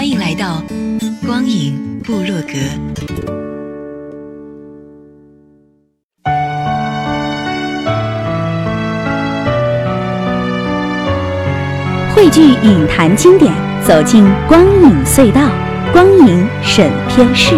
欢迎来到。光影部落格，汇聚影坛经典，走进光影隧道，光影审片室。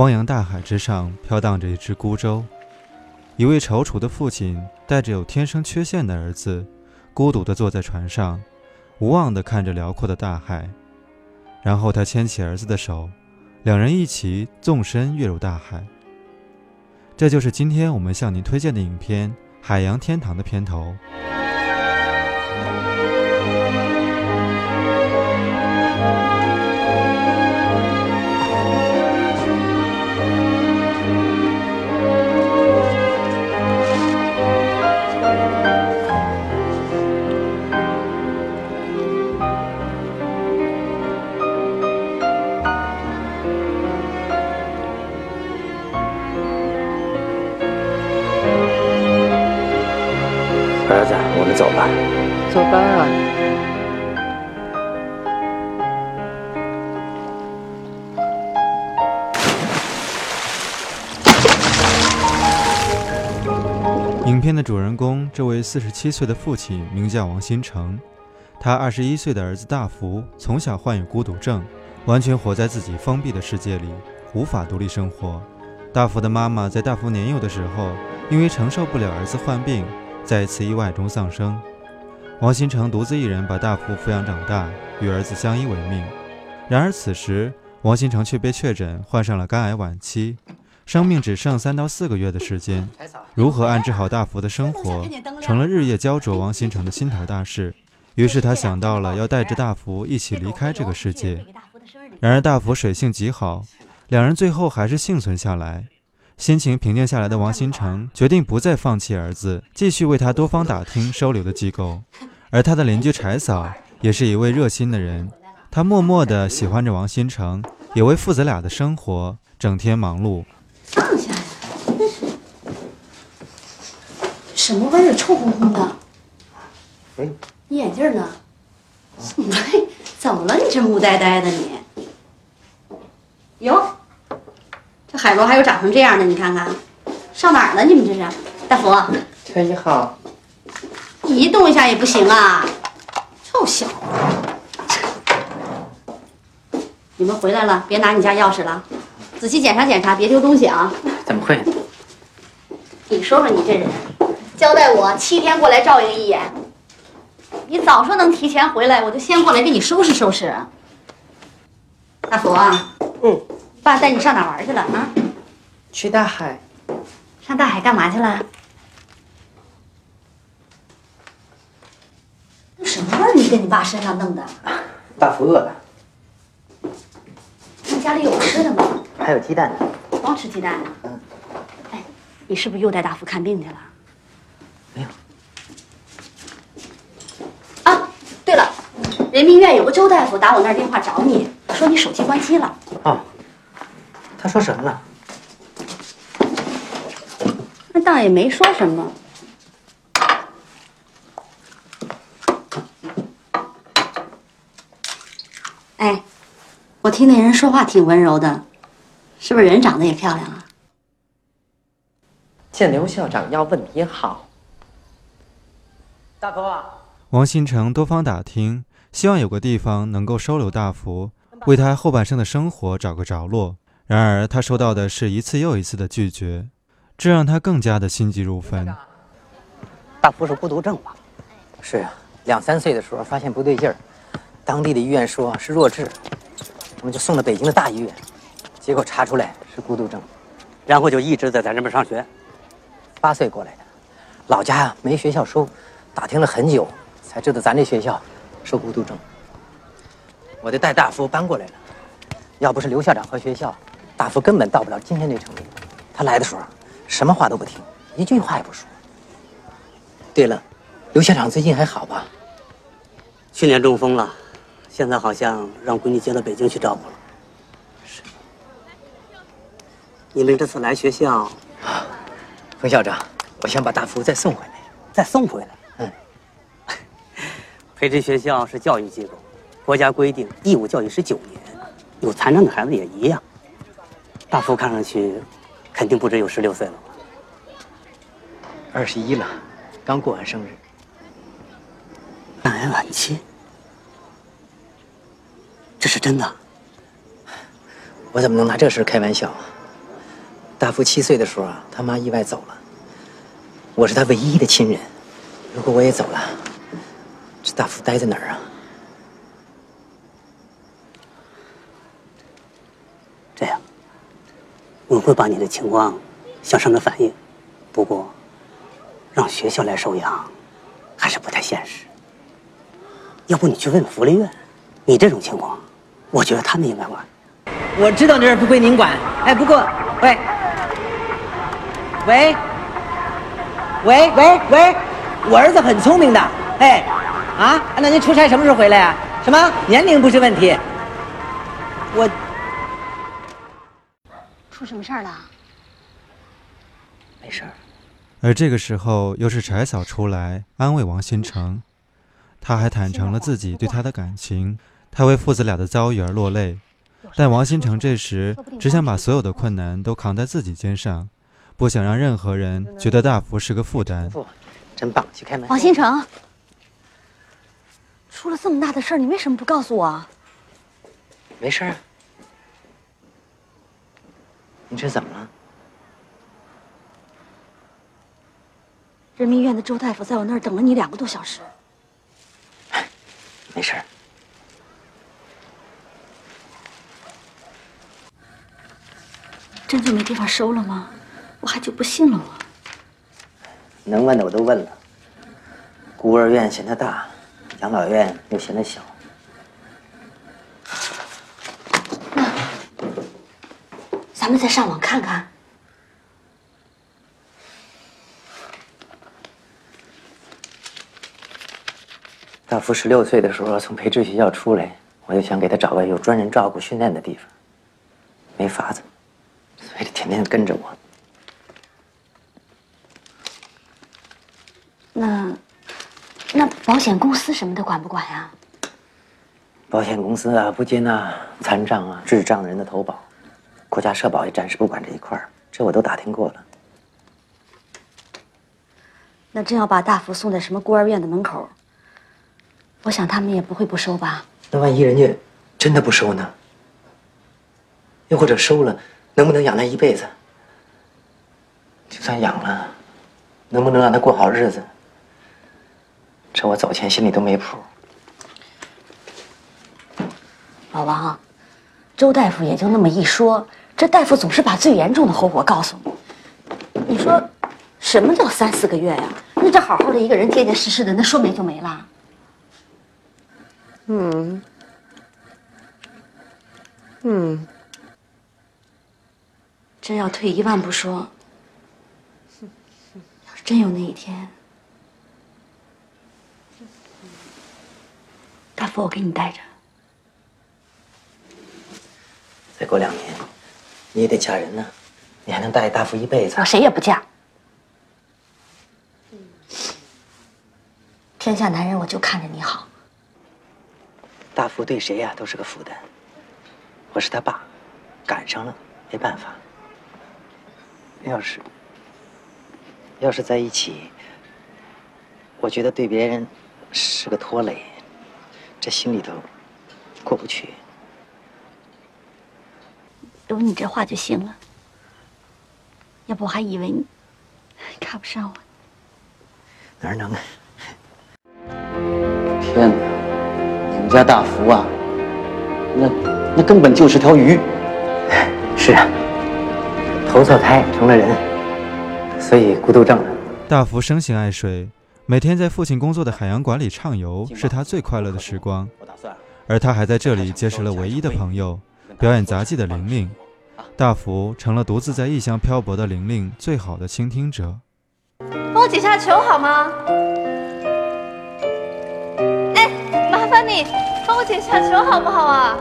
汪洋大海之上飘荡着一只孤舟，一位踌躇的父亲带着有天生缺陷的儿子，孤独地坐在船上，无望地看着辽阔的大海。然后他牵起儿子的手，两人一起纵身跃入大海。这就是今天我们向您推荐的影片《海洋天堂》的片头。我们走吧。走吧。影片的主人公，这位四十七岁的父亲名叫王新成，他二十一岁的儿子大福从小患有孤独症，完全活在自己封闭的世界里，无法独立生活。大福的妈妈在大福年幼的时候，因为承受不了儿子患病。在一次意外中丧生，王新成独自一人把大福抚养长大，与儿子相依为命。然而此时，王新成却被确诊患上了肝癌晚期，生命只剩三到四个月的时间。如何安置好大福的生活，成了日夜焦灼王新成的心头大事。于是他想到了要带着大福一起离开这个世界。然而大福水性极好，两人最后还是幸存下来。心情平静下来的王新成决定不再放弃儿子，继续为他多方打听收留的机构。而他的邻居柴嫂也是一位热心的人，她默默地喜欢着王新成，也为父子俩的生活整天忙碌。放下呀！什么味儿？臭烘烘的。哎，你眼镜呢？哎，怎么了？你这木呆呆的你？哟。这海螺还有长成这样的，你看看，上哪儿了？你们这是，大福。陈你好。你一动一下也不行啊，臭小子！你们回来了，别拿你家钥匙了，仔细检查检查，别丢东西啊。怎么会？你说说你这人，交代我七天过来照应一眼，你早说能提前回来，我就先过来给你收拾收拾。大福啊。嗯。爸带你上哪玩去了啊？去大海。上大海干嘛去了？那什么味儿？你跟你爸身上弄的？大福饿了。那家里有吃的吗？还有鸡蛋呢。光吃鸡蛋呢？嗯。哎，你是不是又带大福看病去了？没有。啊，对了，人民医院有个周大夫打我那儿电话找你，说你手机关机了。哦。他说什么了？那倒也没说什么。哎，我听那人说话挺温柔的，是不是人长得也漂亮啊？见刘校长要问你好。大福啊！王新成多方打听，希望有个地方能够收留大福，为他后半生的生活找个着落。然而，他收到的是一次又一次的拒绝，这让他更加的心急如焚。大夫是孤独症吧？是啊，两三岁的时候发现不对劲儿，当地的医院说是弱智，我们就送到北京的大医院，结果查出来是孤独症，然后就一直在咱这边上学。八岁过来的，老家呀没学校收，打听了很久才知道咱这学校收孤独症。我就带大夫搬过来了，要不是刘校长和学校，大福根本到不了今天这程度。他来的时候，什么话都不听，一句话也不说。对了，刘校长最近还好吧？去年中风了，现在好像让闺女接到北京去照顾了。是。你们这次来学校，冯校长，我想把大福再送回来。再送回来？嗯。培智学校是教育机构，国家规定义务教育是九年，有残障的孩子也一样。大福看上去，肯定不止有十六岁了吧？二十一了。刚过完生日，肝癌晚期，这是真的。我怎么能拿这事开玩笑啊？大福七岁的时候啊，他妈意外走了，我是他唯一的亲人。如果我也走了，这大福待在哪儿啊？这样，我会把你的情况向上面反映。不过。让学校来收养，还是不太现实。要不你去问问福利院，你这种情况，我觉得他们应该管。我知道这事不归您管，哎，不过，喂，喂，喂喂喂，我儿子很聪明的，哎，啊，那您出差什么时候回来呀？什么年龄不是问题？我出什么事儿了？没事儿。而这个时候，又是柴嫂出来安慰王新成，他还坦诚了自己对他的感情，他为父子俩的遭遇而落泪。但王新成这时只想把所有的困难都扛在自己肩上，不想让任何人觉得大福是个负担。真棒，去开门。王新成，出了这么大的事儿，你为什么不告诉我？没事儿。你这怎么了？人民医院的周大夫在我那儿等了你两个多小时。没事。真就没地方收了吗？我还就不信了我。能问的我都问了。孤儿院嫌它大，养老院又嫌它小。咱们再上网看看。大福十六岁的时候从培智学校出来，我就想给他找个有专人照顾、训练的地方，没法子，所以他天天跟着我。那那保险公司什么的管不管呀？保险公司啊，不接纳残障啊、智障人的投保，国家社保也暂时不管这一块儿，这我都打听过了。那真要把大福送在什么孤儿院的门口？我想他们也不会不收吧？那万一人家真的不收呢？又或者收了，能不能养他一辈子？就算养了，能不能让他过好日子？这我走前心里都没谱。老王，周大夫也就那么一说，这大夫总是把最严重的后果告诉你。你说，什么叫三四个月呀？那这好好的一个人，结结实实的，那说没就没了。嗯，嗯，真要退一万步说，要是真有那一天，大夫，我给你带着。再过两年，你也得嫁人呢，你还能带大福一辈子？我谁也不嫁。天下男人，我就看着你好。大福对谁呀都是个负担。我是他爸，赶上了没办法。要是要是在一起，我觉得对别人是个拖累，这心里头过不去。有你这话就行了。要不我还以为你看不上我。哪能啊？天哪！你们家大福啊，那那根本就是条鱼。是啊，投错胎成了人，所以孤独症了。大福生性爱水，每天在父亲工作的海洋馆里畅游，是他最快乐的时光。我打算而他还在这里结识了唯一的朋友，表演杂技的玲玲。大福成了独自在异乡漂泊的玲玲最好的倾听者。帮我解下球好吗？哎，麻烦你帮我解下球好不好啊？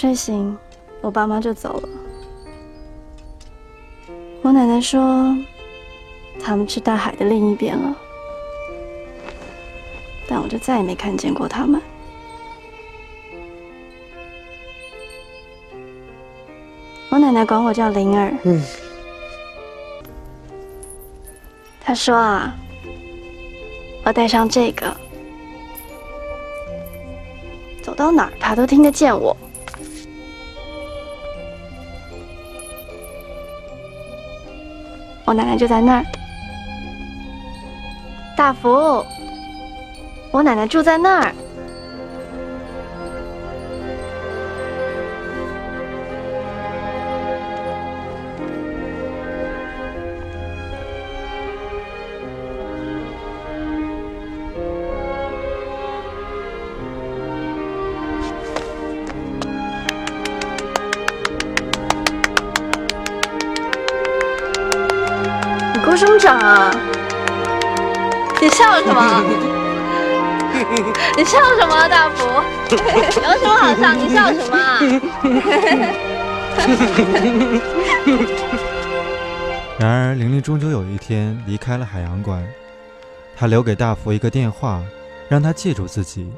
睡醒，我爸妈就走了。我奶奶说，他们去大海的另一边了，但我就再也没看见过他们。我奶奶管我叫灵儿。嗯。她说啊，我带上这个，走到哪儿她都听得见我。我奶奶就在那儿，大福，我奶奶住在那儿。你给我什么掌啊？你笑什么？你笑什么啊，大福？有什么好笑？你笑什么啊？然而，玲玲终究有一天离开了海洋馆。她留给大福一个电话，让他记住自己。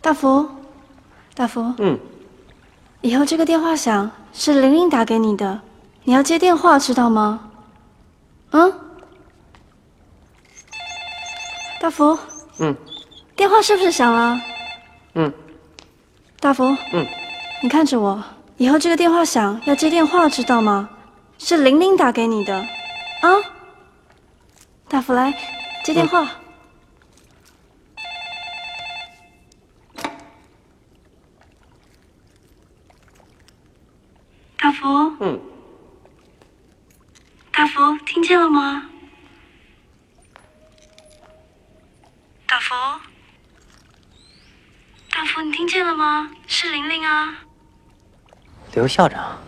大福，大福，嗯，以后这个电话响是玲玲打给你的，你要接电话，知道吗？嗯？大福，嗯，电话是不是响了？嗯，大福，嗯，你看着我，以后这个电话响要接电话，知道吗？是玲玲打给你的，啊？大福来接电话。大福，嗯，大福，听见了吗？大福，大福，你听见了吗？是玲玲啊。刘校长，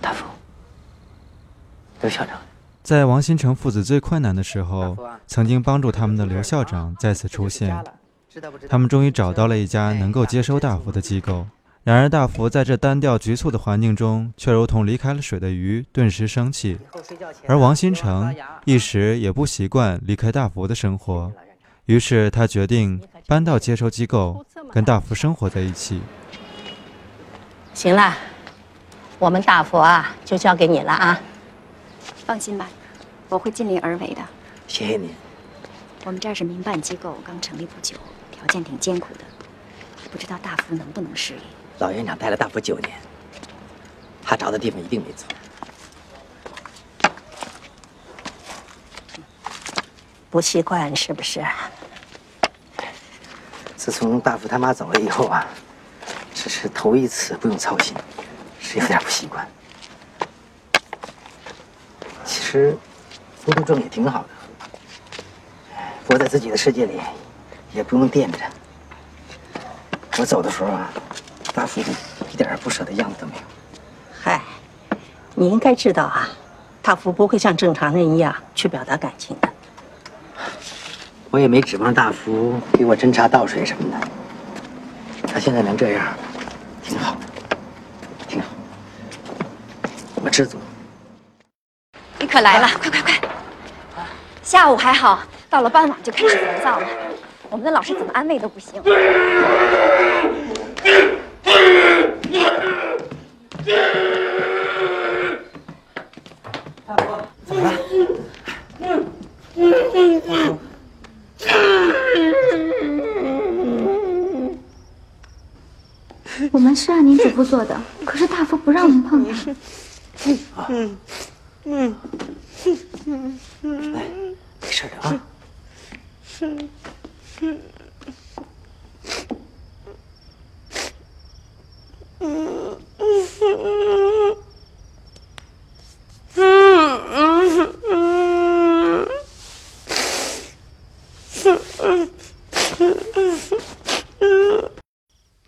大福，刘校长，在王新成父子最困难的时候，曾经帮助他们的刘校长再次出现。他们终于找到了一家能够接收大福的机构。然而，大福在这单调局促的环境中，却如同离开了水的鱼，顿时生气。而王新成一时也不习惯离开大福的生活，于是他决定搬到接收机构，跟大福生活在一起。行了，我们大福啊，就交给你了啊。放心吧，我会尽力而为的。谢谢您。我们这儿是民办机构，刚成立不久，条件挺艰苦的，不知道大福能不能适应。老院长带了大福九年，他找的地方一定没错。不习惯是不是？自从大福他妈走了以后啊，这是头一次不用操心，是有点不习惯。其实，孤独症也挺好的，活在自己的世界里，也不用惦着。我走的时候啊，大福一点不舍的样子都没有。嗨，你应该知道啊，大福不会像正常人一样去表达感情的。我也没指望大福给我斟茶倒水什么的。他现在能这样，挺好，挺好。我知足。你可来了，快快快！下午还好，到了傍晚就开始烦躁了。我们的老师怎么安慰都不行。怎我们是按您嘱咐做的，可是大夫不让我们碰它。嗯。嗯。没事的啊。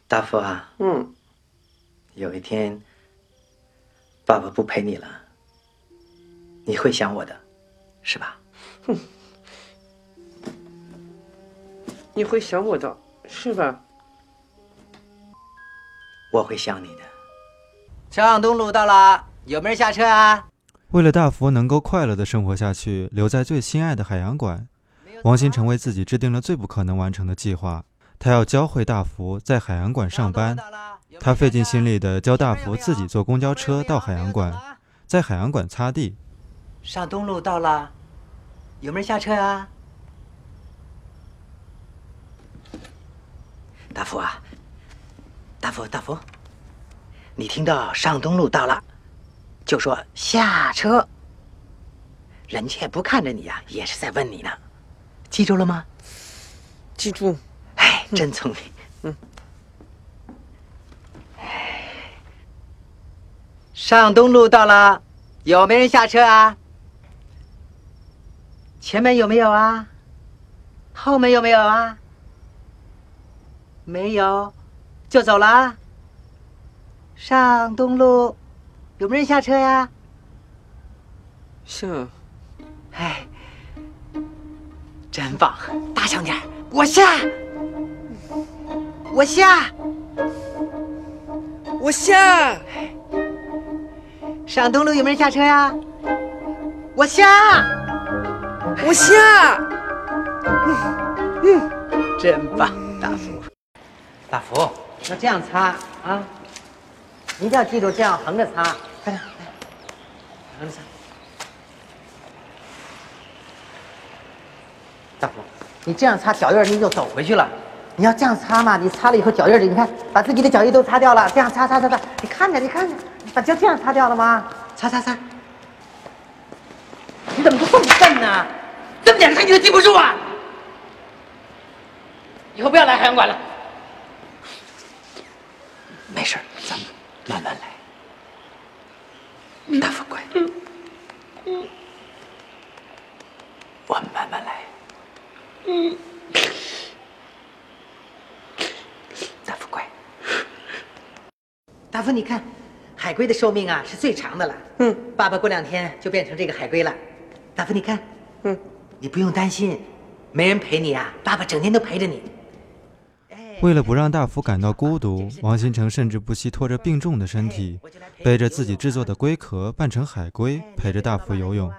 大福啊，嗯，有一天爸爸不陪你了，你会想我的，是吧？哼 你会想我的，是吧？我会想你的。上东路到了，有没有人下车啊？为了大福能够快乐的生活下去，留在最心爱的海洋馆，王新成为自己制定了最不可能完成的计划。他要教会大福在海洋馆上班，他费尽心力的教大福自己坐公交车到海洋馆，在海洋馆擦地。上东路到了，有没有人下车啊？大福啊，大福大福，你听到上东路到了，就说下车。人家不看着你呀、也是在问你呢，记住了吗？记住。哎，真聪明。嗯。上东路到了，有没有人下车啊？前面有没有啊？后门有没有啊？没有，就走了啊。上东路，有没有人下车呀？下。哎，真棒！大声点，我下。我下，我下。上东路有没有人下车呀？我下，我下。嗯嗯，真棒，大福。大福，要这样擦啊！一定要记住，这样横着擦，快点，来，横着擦。大福，你这样擦脚印，你就走回去了。你要这样擦嘛，你擦了以后脚印儿，你看把自己的脚印都擦掉了。这样擦擦擦擦，你看着，你看着，把就这样擦掉了吗？擦擦擦。你怎么就这么笨呢？这么点事你都记不住啊？以后不要来海洋馆了。没事，咱们慢慢来。大富乖，我们慢慢来。大福乖，大福你看，海龟的寿命啊是最长的了。嗯，爸爸过两天就变成这个海龟了。大福你看，嗯，你不用担心，没人陪你啊，爸爸整天都陪着你。为了不让大福感到孤独，王新成甚至不惜拖着病重的身体，背着自己制作的龟壳扮成海龟，陪着大福游泳。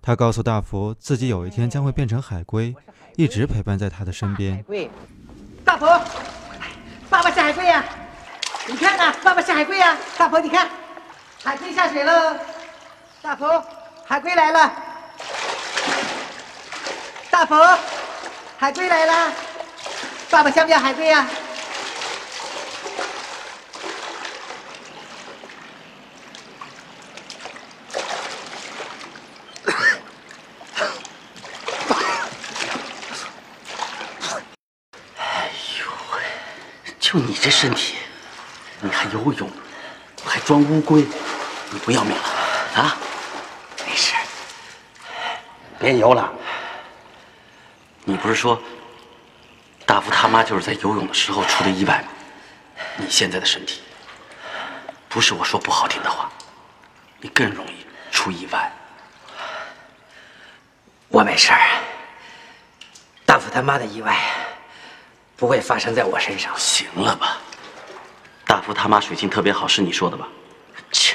他告诉大福，自己有一天将会变成海龟，一直陪伴在他的身边。大福，爸爸是海龟呀、你看呐、爸爸是海龟呀、大福你看，海龟下水喽。大福，海龟来了。大福，海龟来了。爸爸像不像海龟呀、就你这身体，你还游泳，还装乌龟，你不要命了啊？没事，别游了。你不是说大福他妈就是在游泳的时候出的意外吗？你现在的身体，不是我说不好听的话，你更容易出意外。我没事儿。大福他妈的意外不会发生在我身上。行了吧？大福他妈水性特别好，是你说的吧？切，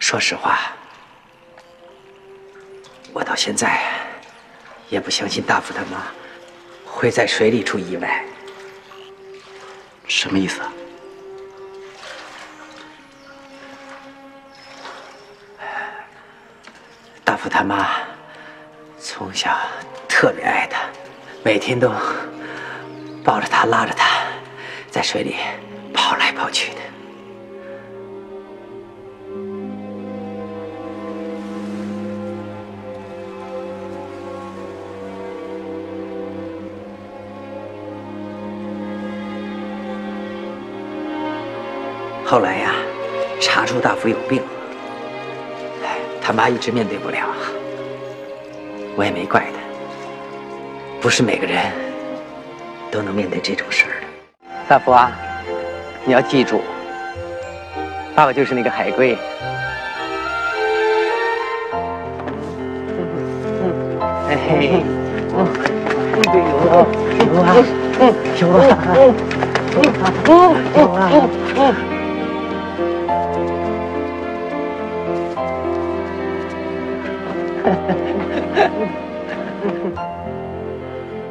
说实话，我到现在也不相信大福他妈会在水里出意外。什么意思啊？大福他妈从小特别爱他，每天都抱着他，拉着他，在水里跑来跑去的。后来呀，查出大福有病，哎，他妈一直面对不了，我也没怪他。不是每个人都能面对这种事儿大福啊，你要记住，爸爸就是那个海龟。哎嘿，嗯，有啊，有啊，嗯，有啊，嗯，嗯，有啊，嗯。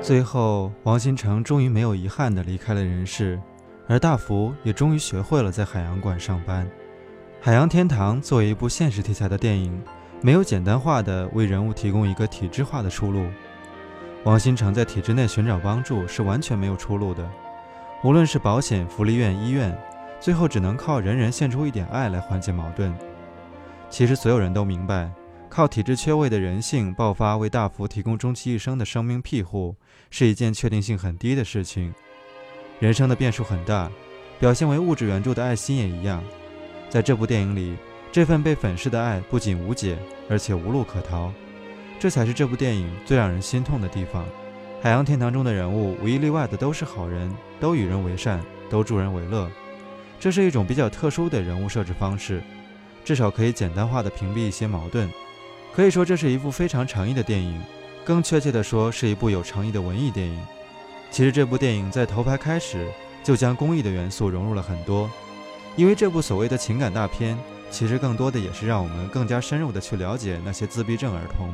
最后，王新成终于没有遗憾地离开了人世，而大福也终于学会了在海洋馆上班。《海洋天堂》作为一部现实题材的电影，没有简单化的为人物提供一个体制化的出路。王新成在体制内寻找帮助是完全没有出路的，无论是保险、福利院、医院，最后只能靠人人献出一点爱来缓解矛盾。其实，所有人都明白。靠体质缺位的人性爆发，为大福提供终其一生的生命庇护，是一件确定性很低的事情。人生的变数很大，表现为物质援助的爱心也一样。在这部电影里，这份被粉饰的爱不仅无解，而且无路可逃。这才是这部电影最让人心痛的地方。海洋天堂中的人物无一例外的都是好人，都与人为善，都助人为乐。这是一种比较特殊的人物设置方式，至少可以简单化的屏蔽一些矛盾。可以说，这是一部非常诚意的电影，更确切地说，是一部有诚意的文艺电影。其实，这部电影在头拍开始就将公益的元素融入了很多，因为这部所谓的情感大片，其实更多的也是让我们更加深入地去了解那些自闭症儿童。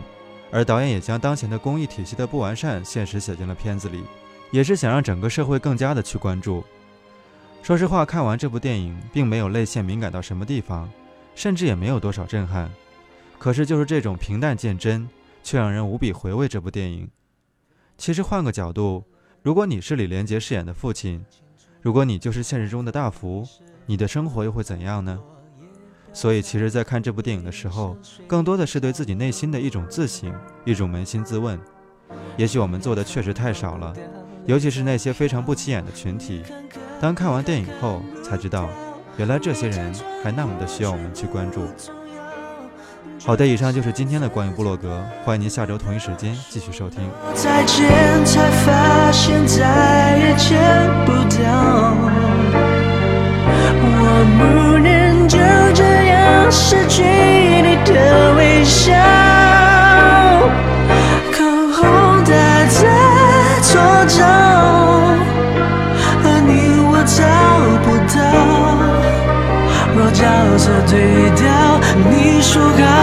而导演也将当前的公益体系的不完善现实写进了片子里，也是想让整个社会更加的去关注。说实话，看完这部电影，并没有泪腺敏感到什么地方，甚至也没有多少震撼。可是，就是这种平淡见真，却让人无比回味这部电影。其实换个角度，如果你是李连杰饰演的父亲，如果你就是现实中的大福，你的生活又会怎样呢？所以，其实，在看这部电影的时候，更多的是对自己内心的一种自省，一种扪心自问。也许我们做的确实太少了，尤其是那些非常不起眼的群体。当看完电影后，才知道，原来这些人还那么的需要我们去关注。好的，以上就是今天的关于部落格，欢迎您下周同一时间继续收听。再见，才发现再也见不到。我不能就这样失去你的微笑。口红打在左脚，而你我找不到。若角色对调，你说好。